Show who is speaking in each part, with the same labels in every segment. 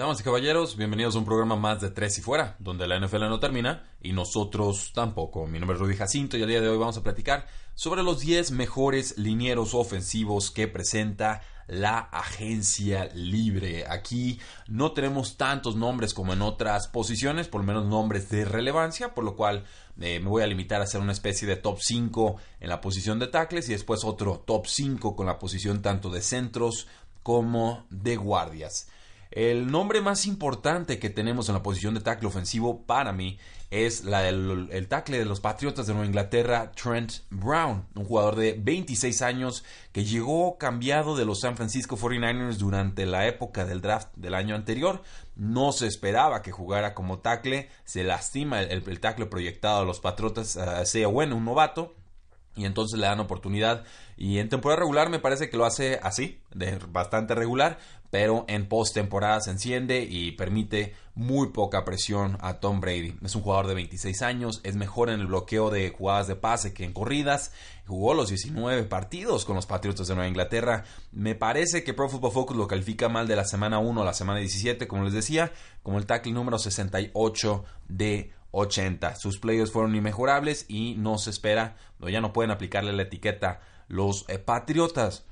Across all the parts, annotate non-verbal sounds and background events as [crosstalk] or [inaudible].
Speaker 1: Damas y caballeros, bienvenidos a un programa más de Tres y Fuera, donde la NFL no termina y nosotros tampoco. Mi nombre es Rudy Jacinto y el día de hoy vamos a platicar sobre los 10 mejores linieros ofensivos que presenta la agencia libre. Aquí no tenemos tantos nombres como en otras posiciones, por lo menos nombres de relevancia, por lo cual eh, me voy a limitar a hacer una especie de top 5 en la posición de tackles y después otro top 5 con la posición tanto de centros como de guardias. El nombre más importante que tenemos en la posición de tackle ofensivo para mí es el tackle de los Patriotas de Nueva Inglaterra, Trent Brown, un jugador de 26 años que llegó cambiado de los San Francisco 49ers durante la época del draft del año anterior. No se esperaba que jugara como tackle, se lastima el, el tackle proyectado de los Patriotas, uh, sea bueno, un novato y entonces le dan oportunidad. Y en temporada regular me parece que lo hace así, de bastante regular, pero en postemporada se enciende y permite muy poca presión a Tom Brady. Es un jugador de 26 años, es mejor en el bloqueo de jugadas de pase que en corridas. Jugó los 19 partidos con los Patriotas de Nueva Inglaterra. Me parece que Pro Football Focus lo califica mal de la semana 1 a la semana 17, como les decía, como el tackle número 68 de 80. Sus players fueron inmejorables y no se espera, ya no pueden aplicarle la etiqueta los eh, Patriotas.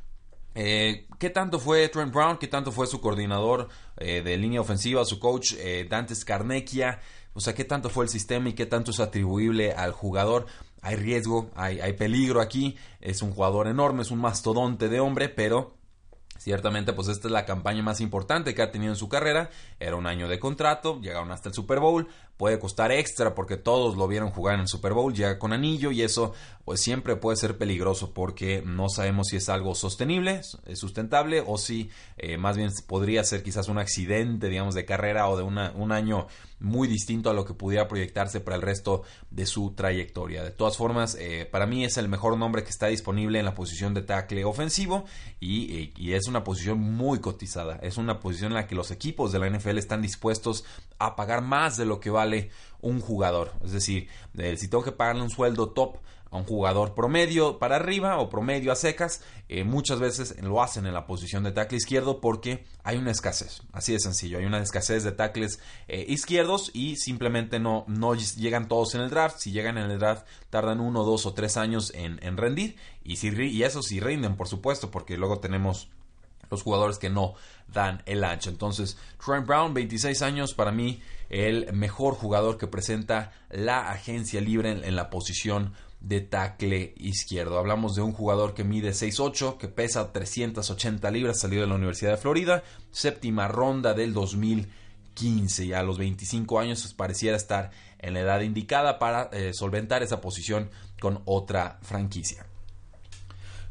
Speaker 1: Eh, ¿Qué tanto fue Trent Brown? ¿Qué tanto fue su coordinador eh, de línea ofensiva, su coach eh, Dante Scarnecchia? O sea, ¿qué tanto fue el sistema y qué tanto es atribuible al jugador? Hay riesgo, hay, hay peligro aquí. Es un jugador enorme, es un mastodonte de hombre, pero Ciertamente, pues esta es la campaña más importante que ha tenido en su carrera. Era un año de contrato, llegaron hasta el Super Bowl. Puede costar extra porque todos lo vieron jugar en el Super Bowl, llega con anillo y eso pues siempre puede ser peligroso porque no sabemos si es algo sostenible, es sustentable o si eh, más bien podría ser quizás un accidente, digamos, de carrera o de un año muy distinto a lo que pudiera proyectarse para el resto de su trayectoria. De todas formas, eh, para mí es el mejor nombre que está disponible en la posición de tackle ofensivo y, eh, y es una posición muy cotizada. Es una posición en la que los equipos de la NFL están dispuestos a pagar más de lo que vale un jugador. Es decir, si tengo que pagarle un sueldo top a un jugador promedio para arriba o promedio a secas, eh, muchas veces lo hacen en la posición de tackle izquierdo porque hay una escasez, así de sencillo, hay una escasez de tackles eh, izquierdos y simplemente no, no llegan todos en el draft, si llegan en el draft tardan uno, dos o tres años en, en rendir y, si, y eso sí rinden por supuesto porque luego tenemos los jugadores que no dan el ancho. Entonces, Trent Brown, 26 años, para mí el mejor jugador que presenta la agencia libre en, la posición de tackle izquierdo. Hablamos de un jugador que mide 6'8, que pesa 380 libras, salió de la Universidad de Florida, séptima ronda del 2015 y a los 25 años pues, pareciera estar en la edad indicada para eh, solventar esa posición con otra franquicia.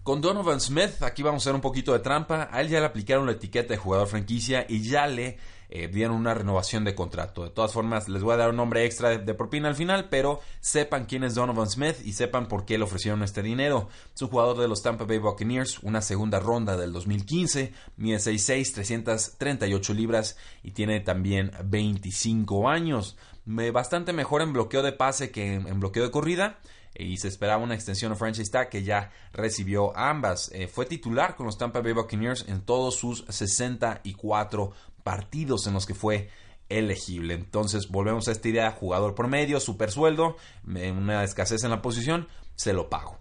Speaker 1: Con Donovan Smith, aquí vamos a hacer un poquito de trampa. A él ya le aplicaron la etiqueta de jugador franquicia y ya le eh, dieron una renovación de contrato. De todas formas, les voy a dar un nombre extra de, propina al final, pero sepan quién es Donovan Smith y sepan por qué le ofrecieron este dinero. Es un jugador de los Tampa Bay Buccaneers, una segunda ronda del 2015, mide 6'6, 338 libras y tiene también 25 años. Bastante mejor en bloqueo de pase que en bloqueo de corrida y se esperaba una extensión de franchise tag que ya recibió ambas. Eh, fue titular con los Tampa Bay Buccaneers en todos sus 64 partidos en los que fue elegible. Entonces volvemos a esta idea, jugador promedio, super sueldo, una escasez en la posición, se lo pago.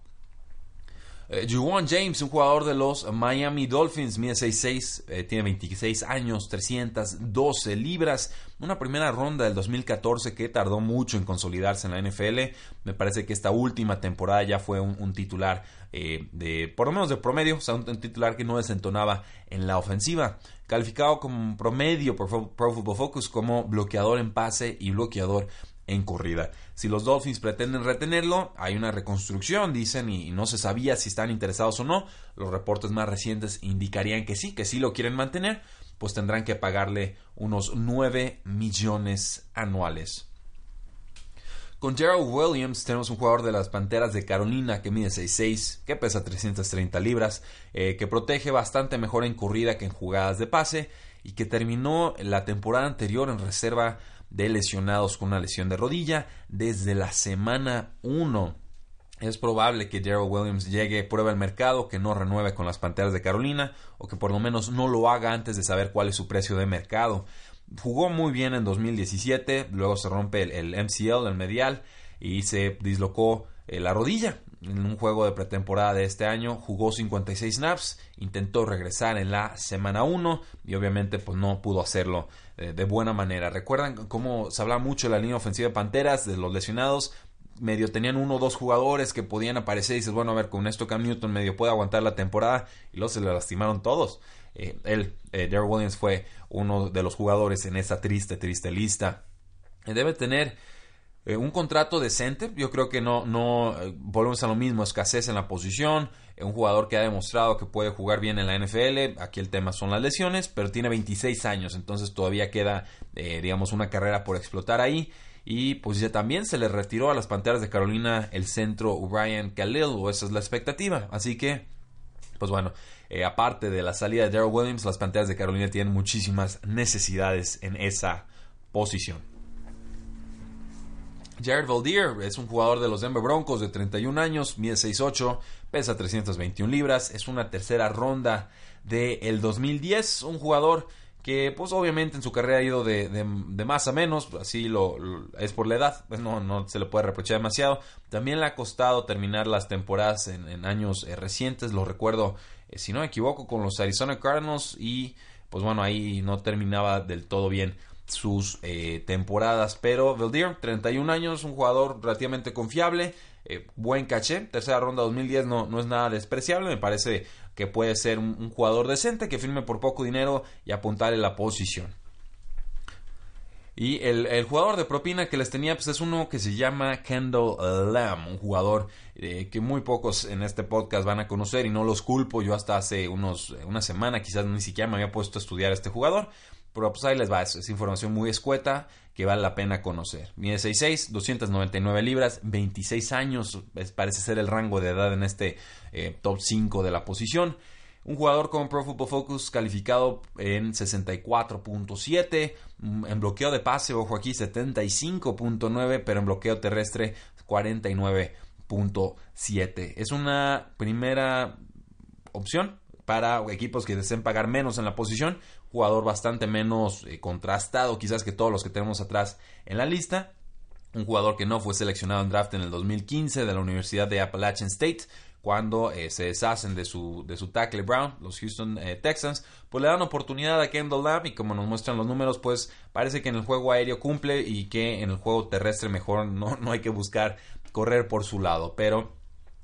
Speaker 1: Eh, Juwan James, un jugador de los Miami Dolphins, mide 6'6, eh, tiene 26 años, 312 libras. Una primera ronda del 2014 que tardó mucho en consolidarse en la NFL. Me parece que esta última temporada ya fue un, titular eh, de, por lo menos de promedio, o sea, un, un, titular que no desentonaba en la ofensiva. Calificado como promedio por Pro Football Focus como bloqueador en pase y bloqueador en corrida. Si los Dolphins pretenden retenerlo, hay una reconstrucción, dicen, y no se sabía si están interesados o no. Los reportes más recientes indicarían que sí, que sí lo quieren mantener, pues tendrán que pagarle unos 9 millones anuales. Con Gerald Williams tenemos un jugador de las Panteras de Carolina que mide 6'6, que pesa 330 libras, eh, que protege bastante mejor en corrida que en jugadas de pase y que terminó la temporada anterior en reserva de lesionados con una lesión de rodilla desde la semana 1. Es probable que Gerald Williams llegue, pruebe el mercado, que no renueve con las Panteras de Carolina o que por lo menos no lo haga antes de saber cuál es su precio de mercado. Jugó muy bien en 2017, luego se rompe el, MCL, el medial, y se dislocó eh, la rodilla en un juego de pretemporada de este año. Jugó 56 snaps, intentó regresar en la semana 1 y obviamente pues no pudo hacerlo eh, de buena manera. Recuerdan cómo se habla mucho de la línea ofensiva de Panteras, de los lesionados. Medio tenían uno o dos jugadores que podían aparecer y dices, bueno, a ver, con esto Cam Newton medio puede aguantar la temporada y luego se le lastimaron todos. Eh, él, eh, Williams, fue uno de los jugadores en esa triste, triste lista. Debe tener eh, un contrato decente. Yo creo que no, no volvemos a lo mismo, escasez en la posición. un jugador que ha demostrado que puede jugar bien en la NFL. Aquí el tema son las lesiones, pero tiene 26 años, entonces todavía queda, digamos, una carrera por explotar ahí. Y pues ya también se le retiró a las Panteras de Carolina el centro Ryan Khalil, o esa es la expectativa. Así que, pues bueno, eh, aparte de la salida de Daryl Williams, las Panteras de Carolina tienen muchísimas necesidades en esa posición. Jared Valdir es un jugador de los Denver Broncos de 31 años, mide 6'8, pesa 321 libras, es una tercera ronda del el 2010, un jugador que pues obviamente en su carrera ha ido de, más a menos, así lo, es por la edad, pues, no, no se le puede reprochar demasiado. También le ha costado terminar las temporadas en, años eh, recientes, lo recuerdo, eh, si no me equivoco, con los Arizona Cardinals y pues bueno, ahí no terminaba del todo bien sus eh, temporadas, pero Veldir, 31 años, un jugador relativamente confiable, buen caché, tercera ronda 2010 no, no es nada despreciable, me parece que puede ser un, jugador decente que firme por poco dinero y apuntarle la posición. Y el, jugador de propina que les tenía pues es uno que se llama Kendall Lamb, un jugador eh, que muy pocos en este podcast van a conocer y no los culpo. Yo hasta hace unos, una semana quizás ni siquiera me había puesto a estudiar este jugador. Pero pues ahí les va, es, información muy escueta que vale la pena conocer. Mide 6'6, 299 libras, 26 años, parece ser el rango de edad en este eh, top 5 de la posición. Un jugador con Pro Football Focus calificado en 64.7, mm, en bloqueo de pase, ojo aquí, 75.9, pero en bloqueo terrestre 49.7. Es una primera opción para equipos que deseen pagar menos en la posición, jugador bastante menos eh, contrastado quizás que todos los que tenemos atrás en la lista. Un jugador que no fue seleccionado en draft en el 2015 de la Universidad de Appalachian State, cuando eh, se deshacen de su, de su tackle Brown, los Houston eh, Texans, pues le dan oportunidad a Kendall Lamb y como nos muestran los números, pues parece que en el juego aéreo cumple y que en el juego terrestre mejor no, [laughs] no hay que buscar correr por su lado. Pero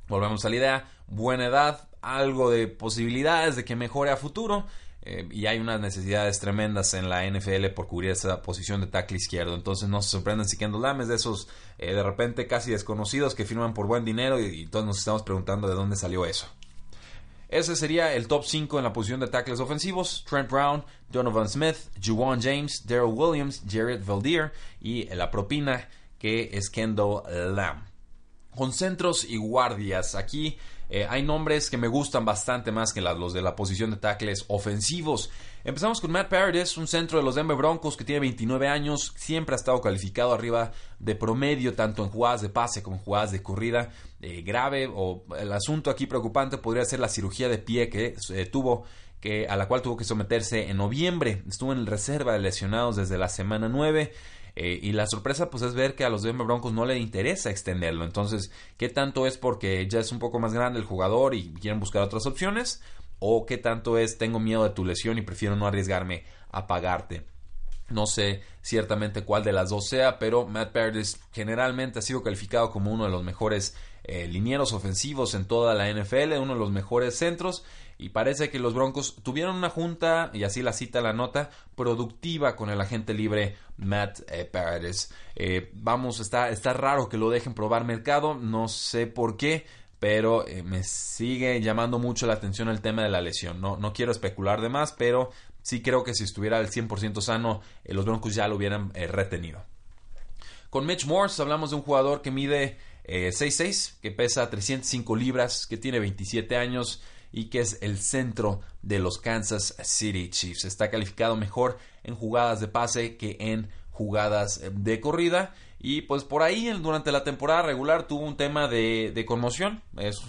Speaker 1: volvemos a la idea, buena edad, algo de posibilidades de que mejore a futuro. Eh, y hay unas necesidades tremendas en la NFL por cubrir esa posición de tackle izquierdo. Entonces no se sorprenden si Kendall Lamb es de esos eh, de repente casi desconocidos que firman por buen dinero y, todos nos estamos preguntando de dónde salió eso. Ese sería el top 5 en la posición de tackles ofensivos. Trent Brown, Donovan Smith, Juwan James, Daryl Williams, Jared Valdir y la propina que es Kendall Lamb. Con centros y guardias. Aquí eh, hay nombres que me gustan bastante más que los de la posición de tackles ofensivos. Empezamos con Matt Paradis, un centro de los Denver Broncos que tiene 29 años, siempre ha estado calificado arriba de promedio, tanto en jugadas de pase como en jugadas de corrida. Eh, grave o el asunto aquí preocupante podría ser la cirugía de pie que eh, tuvo que, a la cual tuvo que someterse en noviembre. Estuvo en reserva de lesionados desde la semana 9. Eh, y la sorpresa pues es ver que a los Denver Broncos no le interesa extenderlo. Entonces, ¿qué tanto es porque ya es un poco más grande el jugador y quieren buscar otras opciones? ¿O qué tanto es tengo miedo de tu lesión y prefiero no arriesgarme a pagarte? No sé ciertamente cuál de las dos sea, pero Matt Paradis generalmente ha sido calificado como uno de los mejores eh, linieros ofensivos en toda la NFL, uno de los mejores centros. Y parece que los Broncos tuvieron una junta, y así la cita la nota, productiva con el agente libre Matt eh, Paradis. Eh, vamos, está, está raro que lo dejen probar mercado, no sé por qué pero me sigue llamando mucho la atención el tema de la lesión. No, no quiero especular de más, pero sí creo que si estuviera al 100% sano, eh, los Broncos ya lo hubieran eh, retenido. Con Mitch Morse hablamos de un jugador que mide 6'6, eh, que pesa 305 libras, que tiene 27 años y que es el centro de los Kansas City Chiefs. Está calificado mejor en jugadas de pase que en jugadas de corrida. Y pues por ahí durante la temporada regular tuvo un tema de, conmoción. Es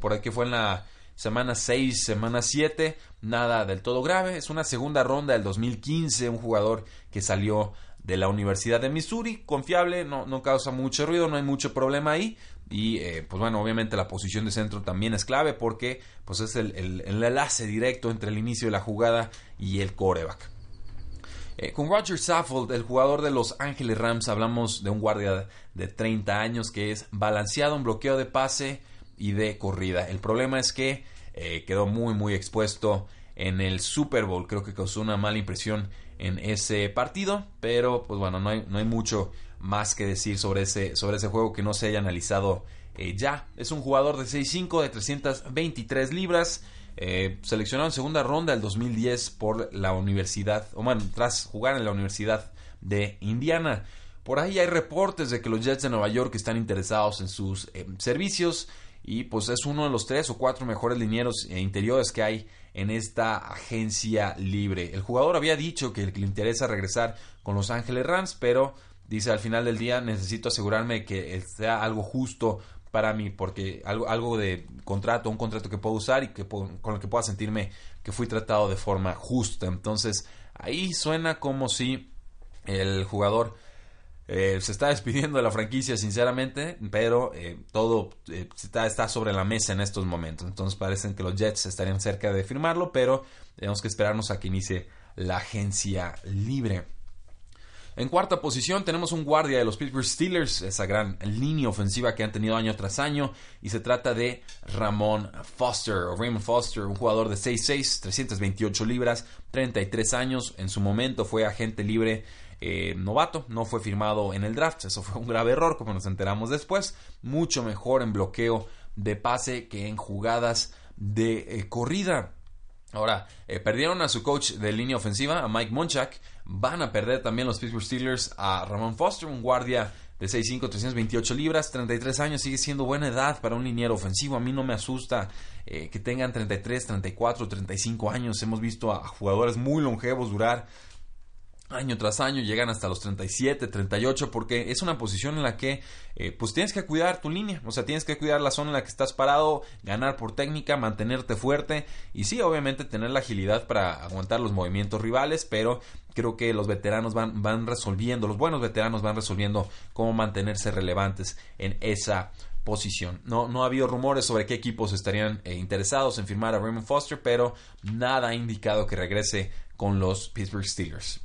Speaker 1: por ahí que fue en la semana 6, semana 7, nada del todo grave. Es una segunda ronda del 2015, un jugador que salió de la Universidad de Missouri, confiable, no causa mucho ruido, no hay mucho problema ahí. Y eh, pues bueno, obviamente la posición de centro también es clave porque pues es el, el, enlace directo entre el inicio de la jugada y el coreback. Eh, con Roger Saffold, el jugador de Los Ángeles Rams, hablamos de un guardia de 30 años que es balanceado en bloqueo de pase, y de corrida. El problema es que eh, quedó muy muy expuesto en el Super Bowl. Creo que causó una mala impresión en ese partido, pero pues bueno, no hay, no hay mucho más que decir sobre ese, sobre ese juego que no se haya analizado eh, ya. Es un jugador de 6'5 de 323 libras. Eh, seleccionado en segunda ronda del 2010 por la universidad, o bueno, tras jugar en la Universidad de Indiana. Por ahí hay reportes de que los Jets de Nueva York están interesados en sus servicios y pues es uno de los tres o cuatro mejores linieros interiores que hay en esta agencia libre. El jugador había dicho que le interesa regresar con Los Ángeles Rams, pero dice al final del día necesito asegurarme que sea algo justo para mí, porque algo, algo de contrato, un contrato que puedo usar y que con el que pueda sentirme que fui tratado de forma justa. Entonces ahí suena como si el jugador eh, se está despidiendo de la franquicia, sinceramente, pero eh, todo eh, está, está, sobre la mesa en estos momentos. Entonces parecen que los Jets estarían cerca de firmarlo, pero tenemos que esperarnos a que inicie la agencia libre. En cuarta posición tenemos un guardia de los Pittsburgh Steelers, esa gran línea ofensiva que han tenido año tras año, y se trata de Ramón Foster, o Raymond Foster, un jugador de 6'6, 328 libras, 33 años, en su momento fue agente libre eh, novato, no fue firmado en el draft, eso fue un grave error como nos enteramos después, mucho mejor en bloqueo de pase que en jugadas de eh, corrida. Ahora, eh, perdieron a su coach de línea ofensiva, a Mike Monchak. Van a perder también los Pittsburgh Steelers a Ramon Foster, un guardia de 6'5, 328 libras, 33 años, sigue siendo buena edad para un liniero ofensivo. A mí no me asusta que tengan 33, 34, 35 años. Hemos visto a jugadores muy longevos durar año tras año, llegan hasta los 37, 38, porque es una posición en la que eh, pues tienes que cuidar tu línea, o sea, tienes que cuidar la zona en la que estás parado, ganar por técnica, mantenerte fuerte y sí, obviamente tener la agilidad para aguantar los movimientos rivales, pero creo que los veteranos van, van resolviendo, los buenos veteranos van resolviendo cómo mantenerse relevantes en esa posición. No, no ha habido rumores sobre qué equipos estarían eh, interesados en firmar a Raymond Foster, pero nada ha indicado que regrese con los Pittsburgh Steelers.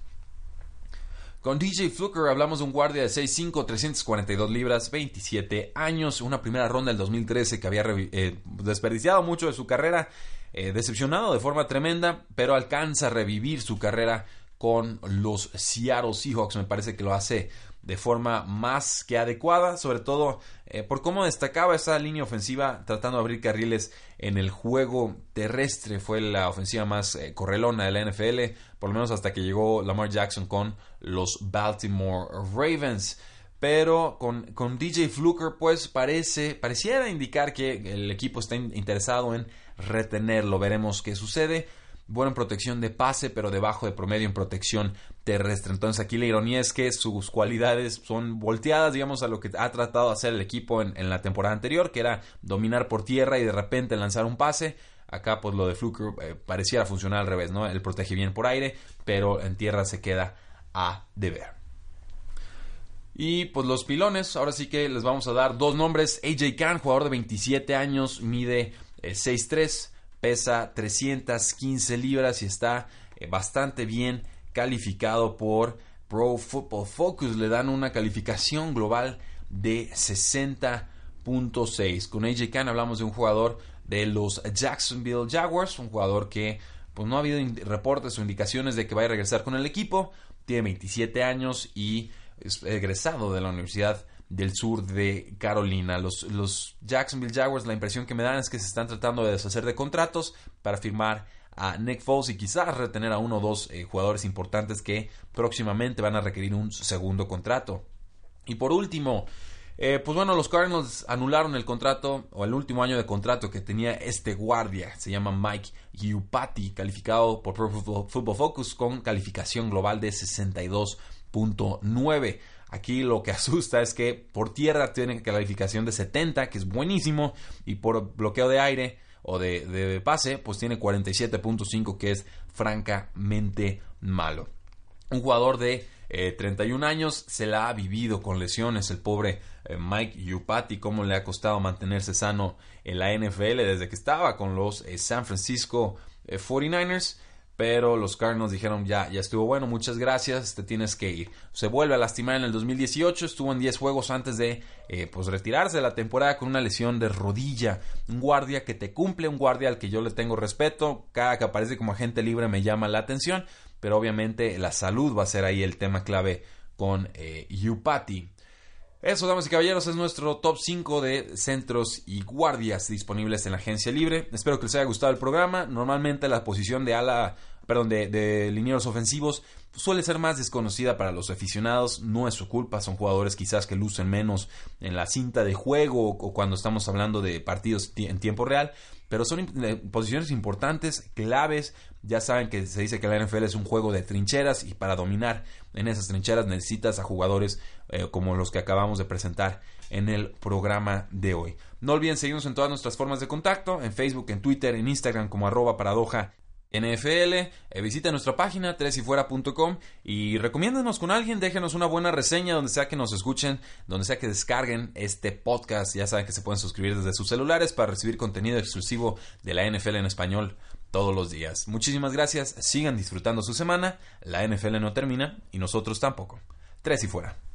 Speaker 1: Con DJ Fluker hablamos de un guardia de 6'5, 342 libras, 27 años, una primera ronda del 2013 que había eh, desperdiciado mucho de su carrera, eh, decepcionado de forma tremenda, pero alcanza a revivir su carrera con los Seattle Seahawks. Me parece que lo hace de forma más que adecuada, sobre todo eh, por cómo destacaba esa línea ofensiva tratando de abrir carriles en el juego terrestre. Fue la ofensiva más correlona de la NFL, por lo menos hasta que llegó Lamar Jackson con los Baltimore Ravens. Pero con, con DJ Fluker, pues parece, pareciera indicar que el equipo está interesado en retenerlo. Veremos qué sucede bueno en protección de pase, pero debajo de promedio en protección terrestre. Entonces aquí la ironía es que sus cualidades son volteadas, digamos, a lo que ha tratado de hacer el equipo en, la temporada anterior, que era dominar por tierra y de repente lanzar un pase. Acá pues lo de Fluker eh, pareciera funcionar al revés, ¿no? Él protege bien por aire, pero en tierra se queda a deber. Y pues los pilones, ahora sí que les vamos a dar dos nombres. AJ Khan, jugador de 27 años, mide 6'3 eh, pesa 315 libras y está eh, bastante bien calificado por Pro Football Focus. Le dan una calificación global de 60.6. Con AJ Khan hablamos de un jugador de los Jacksonville Jaguars, un jugador que pues no ha habido reportes o indicaciones de que vaya a regresar con el equipo. Tiene 27 años y es egresado de la Universidad del Sur de Carolina. Los, los Jacksonville Jaguars, la impresión que me dan es que se están tratando de deshacer de contratos para firmar a Nick Foles y quizás retener a uno o dos eh, jugadores importantes que próximamente van a requerir un segundo contrato. Y por último, eh, pues bueno, los Cardinals anularon el contrato o el último año de contrato que tenía este guardia, se llama Mike Yupati, calificado por Pro Football Focus con calificación global de 62.9. Aquí lo que [laughs] asusta es que por tierra tiene calificación de 70, que es buenísimo, y por bloqueo de aire o de, pase, pues tiene 47.5, que es francamente malo. Un jugador de 31 eh, años se la ha vivido con lesiones el pobre eh, Mike Yupati, cómo le ha costado mantenerse sano en la NFL desde que estaba con los eh, San Francisco 49ers pero los Cardinals dijeron ya, ya estuvo bueno, muchas gracias, te tienes que ir. Se vuelve a lastimar en el 2018, estuvo en 10 juegos antes de eh, pues retirarse de la temporada con una lesión de rodilla. Un guardia que te cumple, un guardia al que yo le tengo respeto, cada que aparece como agente libre me llama la atención, pero obviamente la salud va a ser ahí el tema clave con eh, Yupati. Eso, damas y caballeros, es nuestro top 5 de centros y guardias disponibles en la agencia libre. Espero que les haya gustado el programa. Normalmente la posición de ala, perdón, de, de linieros ofensivos suele ser más desconocida para los aficionados. No es su culpa, son jugadores quizás que lucen menos en la cinta de juego o cuando estamos hablando de partidos en tiempo real pero son eh, posiciones importantes, claves. Ya saben que se dice que la NFL es un juego de trincheras y para dominar en esas trincheras necesitas a jugadores eh, como los que acabamos de presentar en el programa de hoy. No olviden seguirnos en todas nuestras formas de contacto, en Facebook, en Twitter, en Instagram como arroba paradoja NFL, eh, visita nuestra página tresyfuera.com y recomiéndenos con alguien, déjenos una buena reseña donde sea que nos escuchen, donde sea que descarguen este podcast. Ya saben que se pueden suscribir desde sus celulares para recibir contenido exclusivo de la NFL en español todos los días. Muchísimas gracias, sigan disfrutando su semana, la NFL no termina y nosotros tampoco. Tres y fuera.